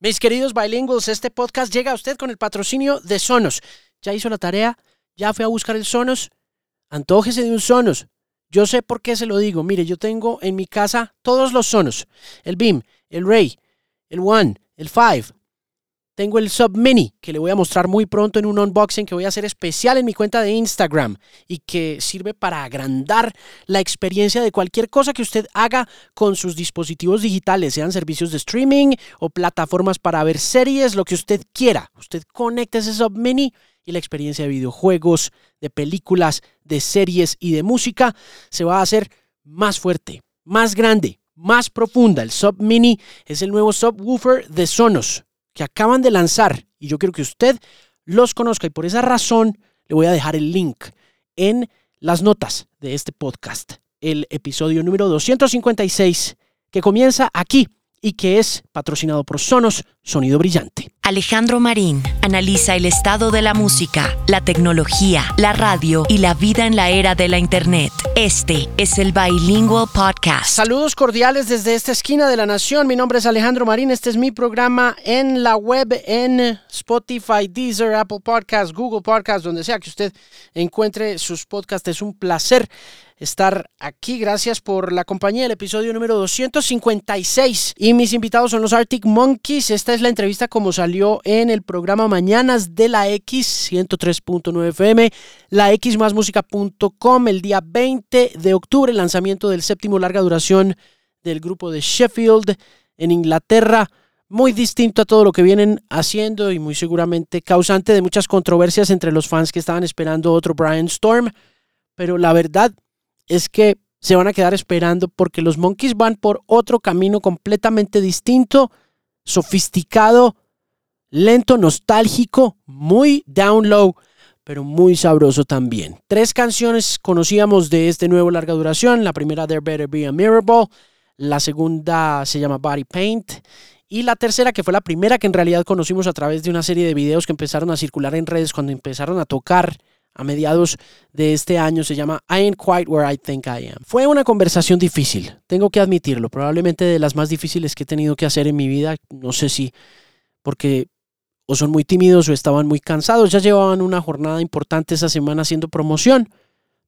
Mis queridos bilingües, este podcast llega a usted con el patrocinio de Sonos. ¿Ya hizo la tarea? ¿Ya fue a buscar el Sonos? Antójese de un Sonos. Yo sé por qué se lo digo. Mire, yo tengo en mi casa todos los Sonos. El Beam, el Ray, el One, el Five, tengo el Sub Mini que le voy a mostrar muy pronto en un unboxing que voy a hacer especial en mi cuenta de Instagram y que sirve para agrandar la experiencia de cualquier cosa que usted haga con sus dispositivos digitales, sean servicios de streaming o plataformas para ver series, lo que usted quiera. Usted conecta ese Sub Mini y la experiencia de videojuegos, de películas, de series y de música se va a hacer más fuerte, más grande, más profunda. El Sub Mini es el nuevo subwoofer de Sonos que acaban de lanzar y yo quiero que usted los conozca y por esa razón le voy a dejar el link en las notas de este podcast, el episodio número 256 que comienza aquí y que es patrocinado por Sonos Sonido Brillante. Alejandro Marín analiza el estado de la música, la tecnología, la radio y la vida en la era de la Internet. Este es el Bilingual Podcast. Saludos cordiales desde esta esquina de la nación. Mi nombre es Alejandro Marín. Este es mi programa en la web, en Spotify, Deezer, Apple Podcasts, Google Podcasts, donde sea que usted encuentre sus podcasts. Es un placer estar aquí. Gracias por la compañía del episodio número 256. Y mis invitados son los Arctic Monkeys. Esta es la entrevista como salió en el programa Mañanas de la X 103.9 FM, la xmasmusica.com el día 20 de octubre, el lanzamiento del séptimo larga duración del grupo de Sheffield en Inglaterra muy distinto a todo lo que vienen haciendo y muy seguramente causante de muchas controversias entre los fans que estaban esperando otro Brian Storm. Pero la verdad es que se van a quedar esperando porque los Monkeys van por otro camino completamente distinto, sofisticado, lento, nostálgico, muy down low, pero muy sabroso también. Tres canciones conocíamos de este nuevo larga duración. La primera, There Better Be a Miracle. La segunda se llama Body Paint. Y la tercera, que fue la primera que en realidad conocimos a través de una serie de videos que empezaron a circular en redes cuando empezaron a tocar a mediados de este año se llama I Ain't Quite Where I Think I Am. Fue una conversación difícil, tengo que admitirlo, probablemente de las más difíciles que he tenido que hacer en mi vida, no sé si porque o son muy tímidos o estaban muy cansados, ya llevaban una jornada importante esa semana haciendo promoción,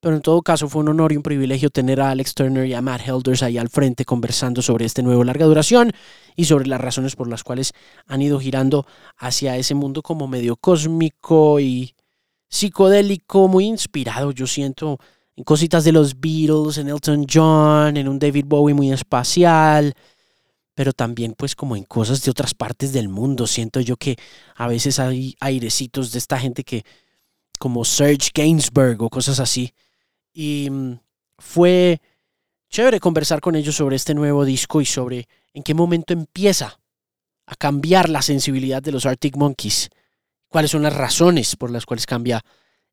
pero en todo caso fue un honor y un privilegio tener a Alex Turner y a Matt Helders ahí al frente conversando sobre este nuevo larga duración y sobre las razones por las cuales han ido girando hacia ese mundo como medio cósmico y psicodélico, muy inspirado, yo siento, en cositas de los Beatles, en Elton John, en un David Bowie muy espacial, pero también pues como en cosas de otras partes del mundo. Siento yo que a veces hay airecitos de esta gente que, como Serge Gainsbourg o cosas así. Y mm, fue chévere conversar con ellos sobre este nuevo disco y sobre en qué momento empieza a cambiar la sensibilidad de los Arctic Monkeys cuáles son las razones por las cuales cambia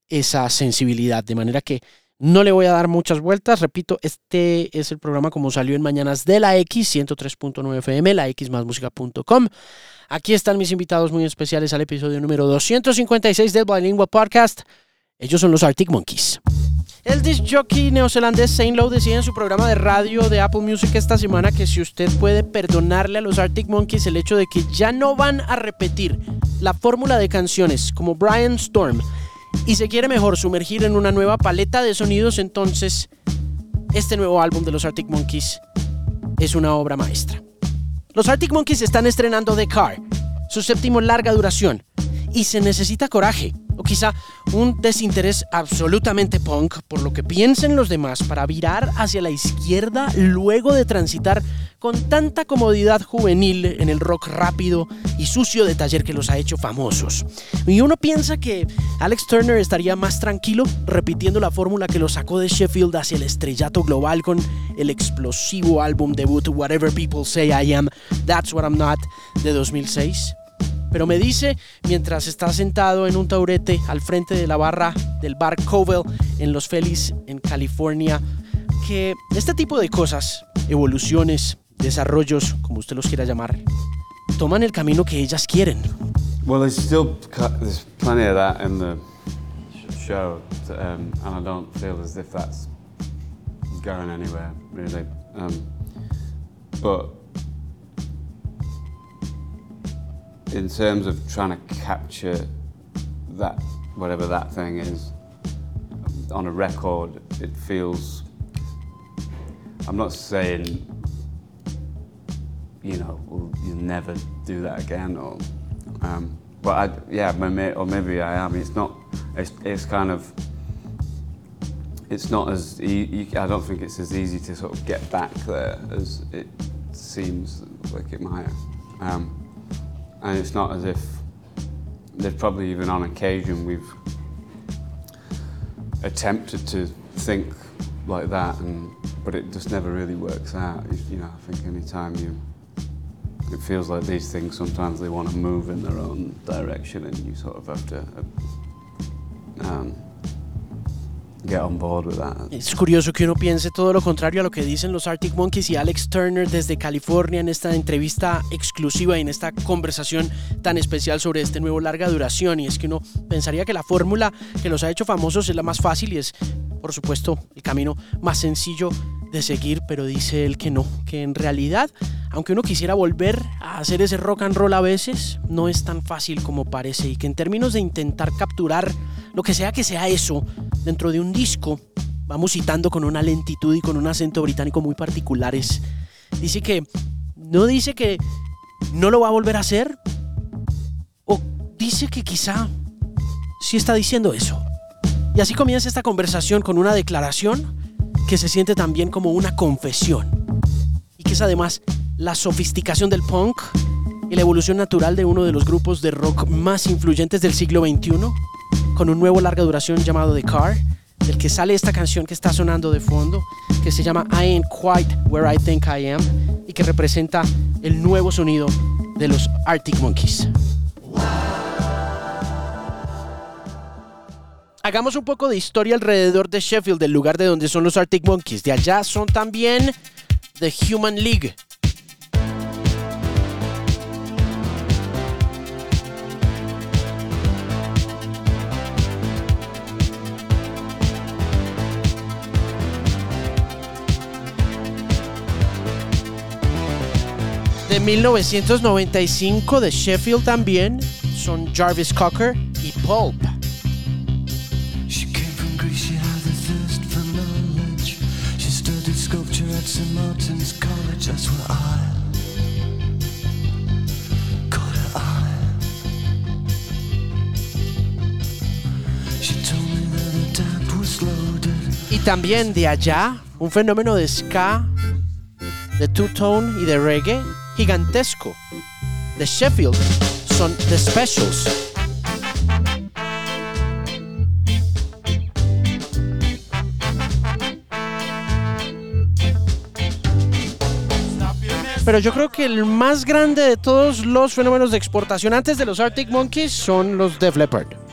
esa sensibilidad. De manera que no le voy a dar muchas vueltas. Repito, este es el programa como salió en Mañanas de la X, 103.9 FM, la xmasmusica.com. Aquí están mis invitados muy especiales al episodio número 256 del Bilingual Podcast. Ellos son los Arctic Monkeys. El disc jockey neozelandés Saint Lowe decía en su programa de radio de Apple Music esta semana que si usted puede perdonarle a los Arctic Monkeys el hecho de que ya no van a repetir la fórmula de canciones como Brian Storm y se quiere mejor sumergir en una nueva paleta de sonidos, entonces este nuevo álbum de los Arctic Monkeys es una obra maestra. Los Arctic Monkeys están estrenando The Car, su séptimo larga duración, y se necesita coraje o quizá un desinterés absolutamente punk por lo que piensen los demás para virar hacia la izquierda luego de transitar con tanta comodidad juvenil en el rock rápido y sucio de taller que los ha hecho famosos. Y uno piensa que Alex Turner estaría más tranquilo repitiendo la fórmula que lo sacó de Sheffield hacia el estrellato global con el explosivo álbum debut Whatever People Say I Am, That's What I'm Not de 2006. Pero me dice, mientras está sentado en un taurete al frente de la barra del bar Covell en Los Feliz, en California, que este tipo de cosas, evoluciones, desarrollos, como usted los quiera llamar, toman el camino que ellas quieren. Well, there's still there's plenty of that in the show, um, and I don't feel as if that's going anywhere, really. Um, but in terms of trying to capture that, whatever that thing is, on a record, it feels. I'm not saying, you know, well, you'll never do that again, or, um, but I, yeah, may- or maybe I am. It's not. It's, it's kind of. It's not as. E- I don't think it's as easy to sort of get back there as it seems like it might. Um, and it's not as if there's probably even on occasion we've attempted to think like that and but it just never really works out. You, know i think anytime you it feels like these things sometimes they want to move in their own direction and you sort of have to uh, um, get Es curioso que uno piense todo lo contrario a lo que dicen los Arctic Monkeys y Alex Turner desde California en esta entrevista exclusiva y en esta conversación tan especial sobre este nuevo larga duración. Y es que uno pensaría que la fórmula que los ha hecho famosos es la más fácil y es, por supuesto, el camino más sencillo de seguir, pero dice él que no, que en realidad, aunque uno quisiera volver a hacer ese rock and roll a veces, no es tan fácil como parece y que en términos de intentar capturar lo que sea que sea eso dentro de un disco, vamos citando con una lentitud y con un acento británico muy particulares. Dice que no dice que no lo va a volver a hacer o dice que quizá sí está diciendo eso. Y así comienza esta conversación con una declaración que se siente también como una confesión y que es además la sofisticación del punk y la evolución natural de uno de los grupos de rock más influyentes del siglo XXI con un nuevo larga duración llamado The Car, del que sale esta canción que está sonando de fondo, que se llama I Ain't Quite Where I Think I Am y que representa el nuevo sonido de los Arctic Monkeys. Hagamos un poco de historia alrededor de Sheffield, del lugar de donde son los Arctic Monkeys. De allá son también The Human League. De 1995 de Sheffield también son Jarvis Cocker y Pulp. She came from Greece, she had a thirst for knowledge. She studied sculpture at St. Martin's College, that's where I caught her eye. She told me that her dad was loaded. Y también de allá, un fenómeno de ska, de two-tone y de reggae gigantesco. De Sheffield son The Specials. Pero yo creo que el más grande de todos los fenómenos de exportación antes de los Arctic Monkeys son los Def Leppard.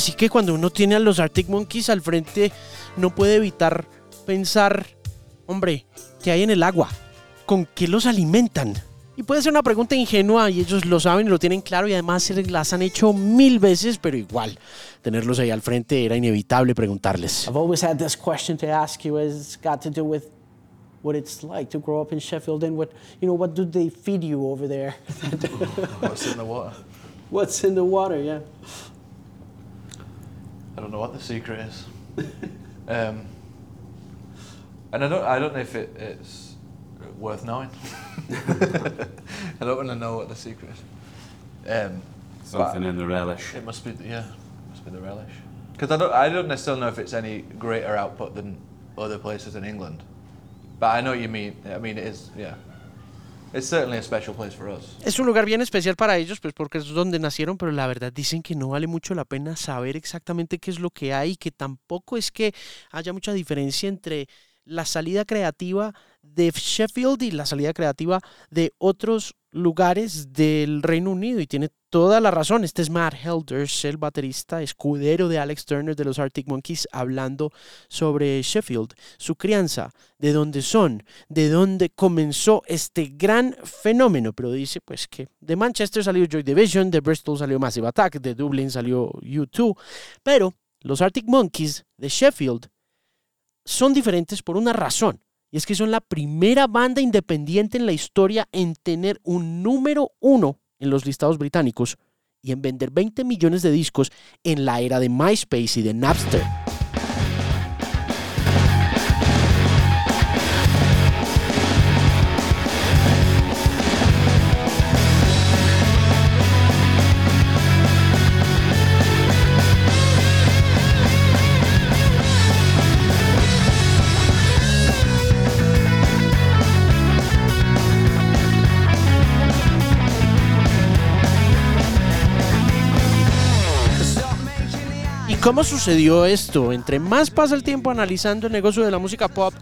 Así que cuando uno tiene a los Arctic Monkeys al frente, no puede evitar pensar, hombre, ¿qué hay en el agua? ¿Con qué los alimentan? Y puede ser una pregunta ingenua y ellos lo saben y lo tienen claro y además se las han hecho mil veces, pero igual, tenerlos ahí al frente era inevitable preguntarles. I've always had this question to ask you it's got to do with what it's like to grow up in Sheffield and what, you know, what do they feed you over there? What's in the water? What's in the water, yeah. I don't know what the secret is. um, and I don't, I don't know if it, it's worth knowing. I don't want to know what the secret is. Um, something in the relish it must be, yeah, must be the relish. Because I don't, I don't necessarily know if it's any greater output than other places in England. But I know what you mean. I mean, it is, yeah. Es un lugar bien especial para ellos, pues porque es donde nacieron, pero la verdad dicen que no vale mucho la pena saber exactamente qué es lo que hay, que tampoco es que haya mucha diferencia entre la salida creativa de Sheffield y la salida creativa de otros lugares del Reino Unido y tiene toda la razón. Este es Matt Helders, el baterista escudero de Alex Turner de los Arctic Monkeys, hablando sobre Sheffield, su crianza, de dónde son, de dónde comenzó este gran fenómeno. Pero dice pues que de Manchester salió Joy Division, de Bristol salió Massive Attack, de Dublin salió U2, pero los Arctic Monkeys de Sheffield son diferentes por una razón. Y es que son la primera banda independiente en la historia en tener un número uno en los listados británicos y en vender 20 millones de discos en la era de MySpace y de Napster. ¿Cómo sucedió esto? Entre más pasa el tiempo analizando el negocio de la música pop,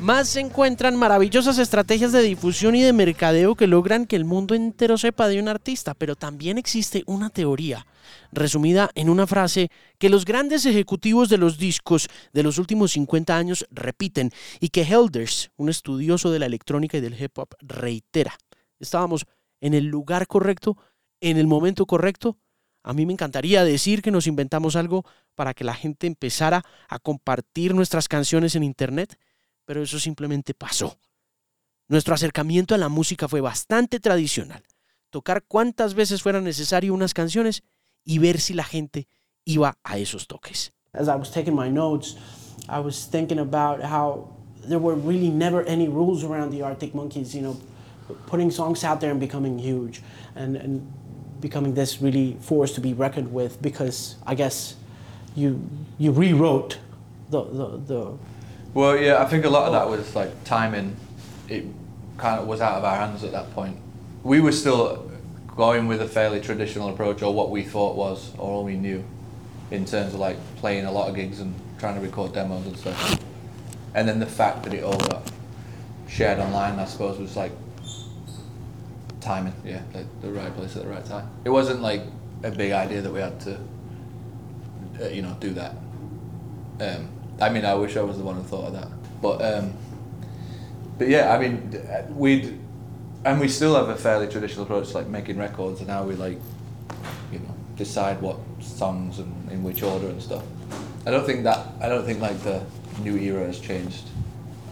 más se encuentran maravillosas estrategias de difusión y de mercadeo que logran que el mundo entero sepa de un artista. Pero también existe una teoría, resumida en una frase, que los grandes ejecutivos de los discos de los últimos 50 años repiten y que Helders, un estudioso de la electrónica y del hip hop, reitera. Estábamos en el lugar correcto, en el momento correcto, a mí me encantaría decir que nos inventamos algo para que la gente empezara a compartir nuestras canciones en Internet, pero eso simplemente pasó. Nuestro acercamiento a la música fue bastante tradicional. Tocar cuantas veces fuera necesario unas canciones y ver si la gente iba a esos toques. As I was taking my notes, I was thinking about how there were really never any rules around the Arctic Monkeys, you know, putting songs out there and becoming huge. And, and becoming this really force to be reckoned with because I guess you you rewrote the, the, the well yeah I think a lot of that was like timing. It kind of was out of our hands at that point. We were still going with a fairly traditional approach or what we thought was or all we knew in terms of like playing a lot of gigs and trying to record demos and stuff. And then the fact that it all got shared online I suppose was like timing, yeah, like the right place at the right time. It wasn't like a big idea that we had to, uh, you know, do that. Um, I mean, I wish I was the one who thought of that, but um, but yeah, I mean, we'd and we still have a fairly traditional approach like making records, and now we like, you know, decide what songs and in which order and stuff. I don't think that I don't think like the new era has changed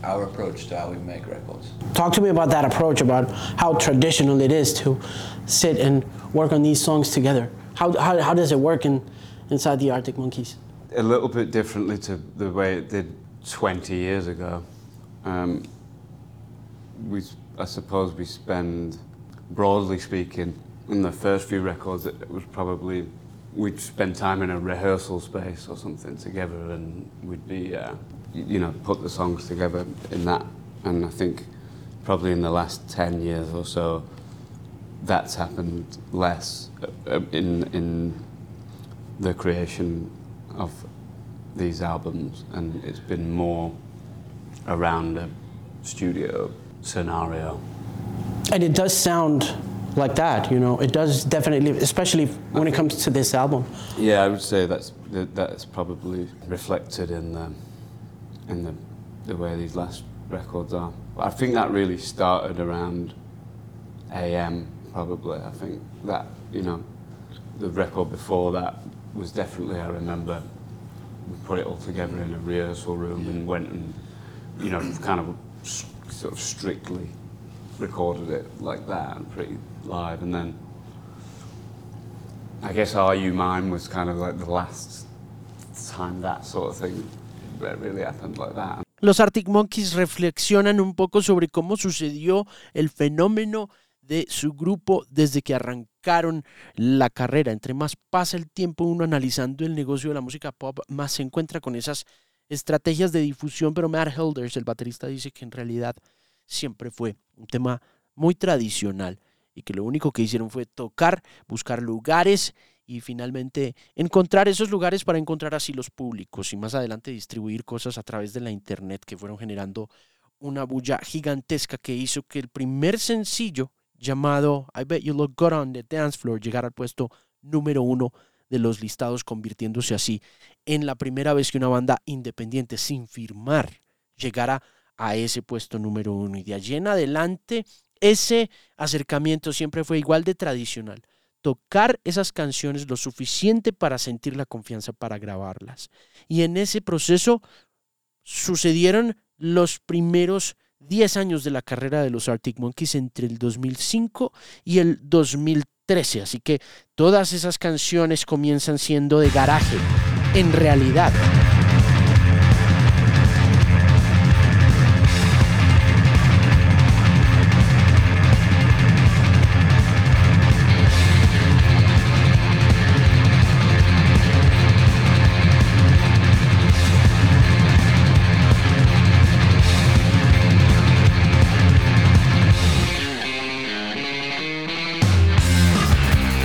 our approach to how we make records. Talk to me about that approach, about how traditional it is to sit and work on these songs together. How, how, how does it work in, inside the Arctic Monkeys? A little bit differently to the way it did 20 years ago. Um, we, I suppose we spend, broadly speaking, in the first few records, it was probably we'd spend time in a rehearsal space or something together, and we'd be uh, you know, put the songs together in that. And I think probably in the last 10 years or so, that's happened less uh, in, in the creation of these albums. And it's been more around a studio scenario. And it does sound like that, you know. It does definitely, especially when it comes to this album. Yeah, I would say that's that's probably reflected in the in the, the way these last records are. I think that really started around AM, probably. I think that, you know, the record before that was definitely, I remember, we put it all together in a rehearsal room and went and, you know, kind of sort of strictly recorded it like that and pretty live. And then I guess Are You Mine was kind of like the last time that sort of thing Los Arctic Monkeys reflexionan un poco sobre cómo sucedió el fenómeno de su grupo desde que arrancaron la carrera. Entre más pasa el tiempo uno analizando el negocio de la música pop, más se encuentra con esas estrategias de difusión, pero Matt Helders, el baterista, dice que en realidad siempre fue un tema muy tradicional y que lo único que hicieron fue tocar, buscar lugares y finalmente encontrar esos lugares para encontrar así los públicos y más adelante distribuir cosas a través de la internet que fueron generando una bulla gigantesca que hizo que el primer sencillo llamado I Bet You Look Good on the Dance Floor llegara al puesto número uno de los listados, convirtiéndose así en la primera vez que una banda independiente sin firmar llegara a ese puesto número uno. Y de allí en adelante, ese acercamiento siempre fue igual de tradicional. Tocar esas canciones lo suficiente para sentir la confianza para grabarlas. Y en ese proceso sucedieron los primeros 10 años de la carrera de los Arctic Monkeys entre el 2005 y el 2013. Así que todas esas canciones comienzan siendo de garaje, en realidad.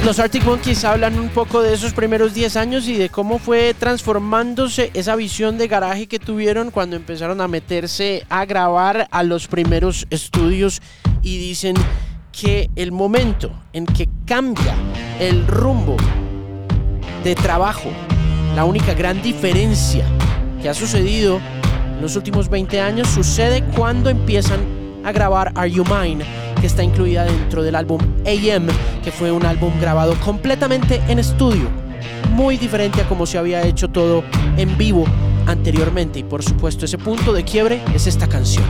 Los Arctic Monkeys hablan un poco de esos primeros 10 años y de cómo fue transformándose esa visión de garaje que tuvieron cuando empezaron a meterse a grabar a los primeros estudios y dicen que el momento en que cambia el rumbo de trabajo, la única gran diferencia que ha sucedido en los últimos 20 años sucede cuando empiezan a grabar Are You Mine que está incluida dentro del álbum AM, que fue un álbum grabado completamente en estudio, muy diferente a como se había hecho todo en vivo anteriormente. Y por supuesto, ese punto de quiebre es esta canción.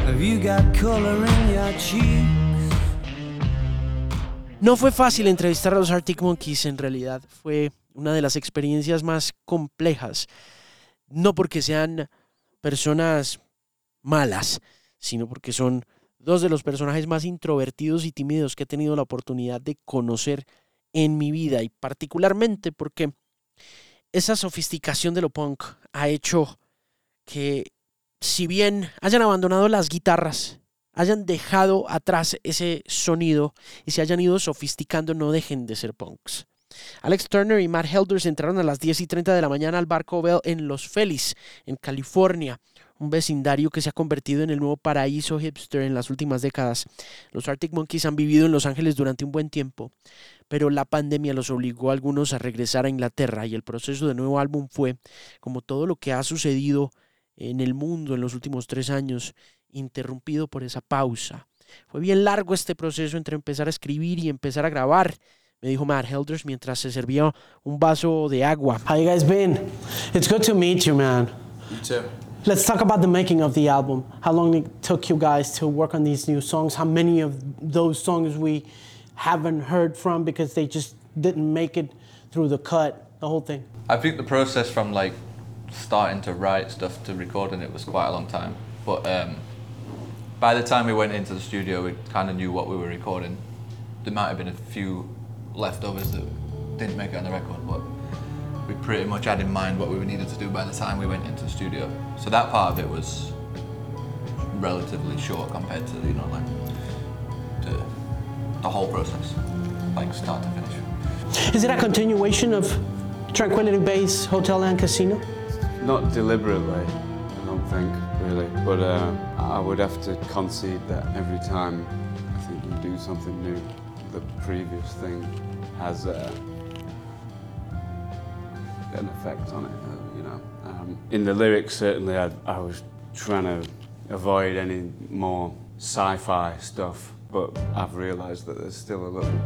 No fue fácil entrevistar a los Arctic Monkeys, en realidad fue una de las experiencias más complejas, no porque sean personas malas, sino porque son dos de los personajes más introvertidos y tímidos que he tenido la oportunidad de conocer en mi vida y particularmente porque esa sofisticación de lo punk ha hecho que si bien hayan abandonado las guitarras, hayan dejado atrás ese sonido y se hayan ido sofisticando, no dejen de ser punks. Alex Turner y Matt Helders entraron a las 10 y 30 de la mañana al Barco Bell en Los Feliz, en California, un vecindario que se ha convertido en el nuevo paraíso hipster en las últimas décadas. Los Arctic Monkeys han vivido en Los Ángeles durante un buen tiempo, pero la pandemia los obligó a algunos a regresar a Inglaterra y el proceso de nuevo álbum fue, como todo lo que ha sucedido en el mundo en los últimos tres años, interrumpido por esa pausa. Fue bien largo este proceso entre empezar a escribir y empezar a grabar me dijo Matt Helders mientras se servía un vaso de agua. How you guys been? It's good to meet you, man. You too. Let's talk about the making of the album. How long it took you guys to work on these new songs? How many of those songs we haven't heard from because they just didn't make it through the cut, the whole thing? I think the process from like starting to write stuff to recording it was quite a long time. But um, by the time we went into the studio, we kind of knew what we were recording. There might have been a few leftovers that didn't make it on the record, but we pretty much had in mind what we needed to do by the time we went into the studio. So that part of it was relatively short compared to you know like the, the whole process, like start to finish. Is it a continuation of Tranquility Base Hotel and Casino? Not deliberately, I don't think, really. But uh, I would have to concede that every time I think you do something new, the previous thing has uh, an effect on it, uh, you know. Um, in the lyrics, certainly, I, I was trying to avoid any more sci-fi stuff, but I've realised that there's still a little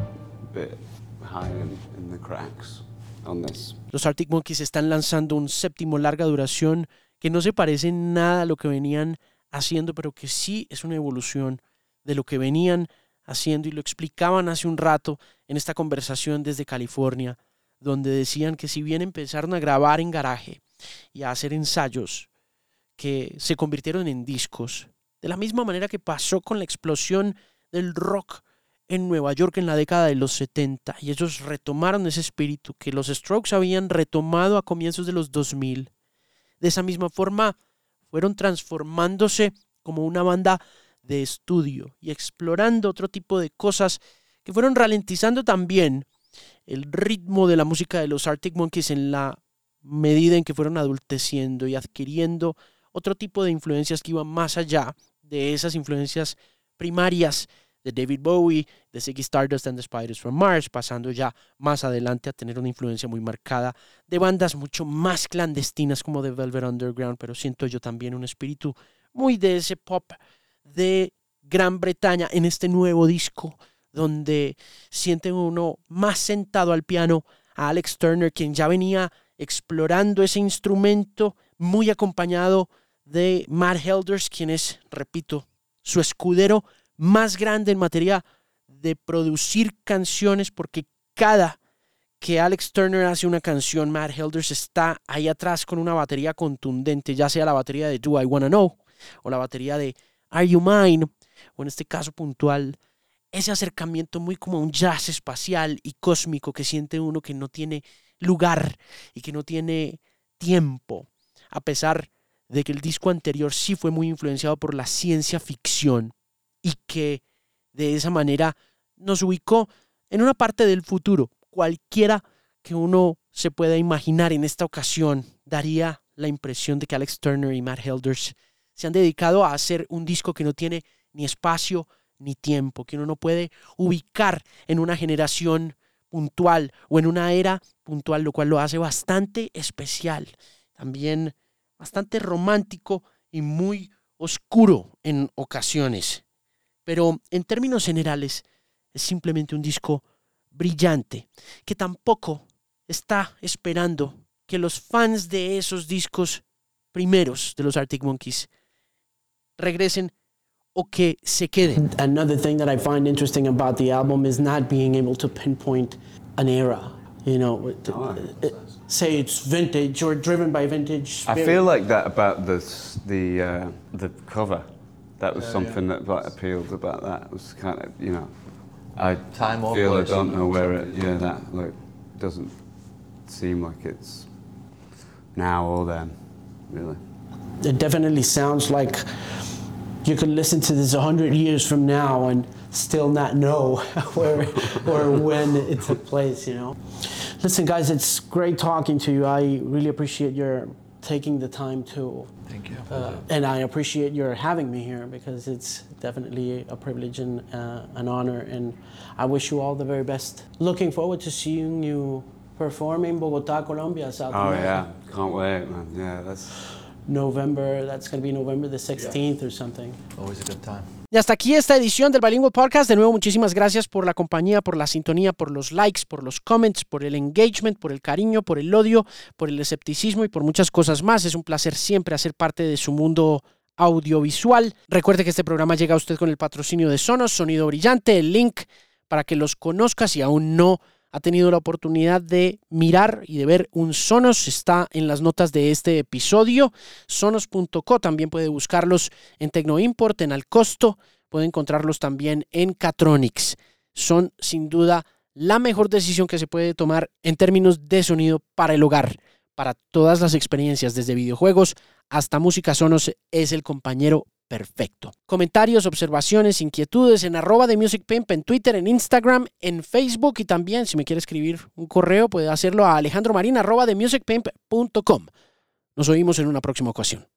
bit high in, in the cracks on this. Los Arctic Monkeys están lanzando un séptimo larga duración que no se parece en nada a lo que venían haciendo, pero que sí es una evolución de lo que venían haciendo y lo explicaban hace un rato en esta conversación desde California, donde decían que si bien empezaron a grabar en garaje y a hacer ensayos que se convirtieron en discos, de la misma manera que pasó con la explosión del rock en Nueva York en la década de los 70 y ellos retomaron ese espíritu que los Strokes habían retomado a comienzos de los 2000. De esa misma forma fueron transformándose como una banda de estudio y explorando otro tipo de cosas que fueron ralentizando también el ritmo de la música de los Arctic Monkeys en la medida en que fueron adulteciendo y adquiriendo otro tipo de influencias que iban más allá de esas influencias primarias de David Bowie, de Ziggy Stardust and the Spiders from Mars, pasando ya más adelante a tener una influencia muy marcada de bandas mucho más clandestinas como The Velvet Underground, pero siento yo también un espíritu muy de ese pop de Gran Bretaña en este nuevo disco, donde siente uno más sentado al piano a Alex Turner, quien ya venía explorando ese instrumento, muy acompañado de Matt Helders, quien es, repito, su escudero más grande en materia de producir canciones, porque cada que Alex Turner hace una canción, Matt Helders está ahí atrás con una batería contundente, ya sea la batería de Do I Wanna Know o la batería de Are You Mine, o en este caso puntual, ese acercamiento muy como un jazz espacial y cósmico que siente uno que no tiene lugar y que no tiene tiempo, a pesar de que el disco anterior sí fue muy influenciado por la ciencia ficción y que de esa manera nos ubicó en una parte del futuro, cualquiera que uno se pueda imaginar en esta ocasión, daría la impresión de que Alex Turner y Matt Helders se han dedicado a hacer un disco que no tiene ni espacio ni tiempo, que uno no puede ubicar en una generación puntual o en una era puntual, lo cual lo hace bastante especial, también bastante romántico y muy oscuro en ocasiones. Pero en términos generales es simplemente un disco brillante, que tampoco está esperando que los fans de esos discos primeros de los Arctic Monkeys regresen o que se queden. Another thing that I find interesting about the album is not being able to pinpoint an era. You know, it- it- say it's vintage or driven by vintage. I feel like that about the the uh, the cover. That was something that like appealed about that. It was kind of you know, I Time feel I don't know where it. Yeah, that like doesn't seem like it's now or then, really. it definitely sounds like you could listen to this 100 years from now and still not know where or when it took place, you know. Listen, guys, it's great talking to you. I really appreciate your taking the time to, Thank you. uh, and I appreciate your having me here because it's definitely a privilege and uh, an honor. And I wish you all the very best. Looking forward to seeing you perform in Bogota, Colombia, South Oh America. yeah, can't wait, man. Yeah, that's. November, that's going to be November the 16th or something. Always a good time. Y hasta aquí esta edición del Bilingual Podcast. De nuevo, muchísimas gracias por la compañía, por la sintonía, por los likes, por los comments, por el engagement, por el cariño, por el odio, por el escepticismo y por muchas cosas más. Es un placer siempre hacer parte de su mundo audiovisual. Recuerde que este programa llega a usted con el patrocinio de Sonos, Sonido Brillante, el link para que los conozca si aún no ha tenido la oportunidad de mirar y de ver un Sonos está en las notas de este episodio. Sonos.co también puede buscarlos en Tecnoimport, en Al Costo, puede encontrarlos también en Catronics. Son sin duda la mejor decisión que se puede tomar en términos de sonido para el hogar. Para todas las experiencias, desde videojuegos hasta música Sonos, es el compañero perfecto. Comentarios, observaciones, inquietudes en arroba de Music en Twitter, en Instagram, en Facebook y también si me quiere escribir un correo puede hacerlo a alejandromarin arroba de. Nos oímos en una próxima ocasión.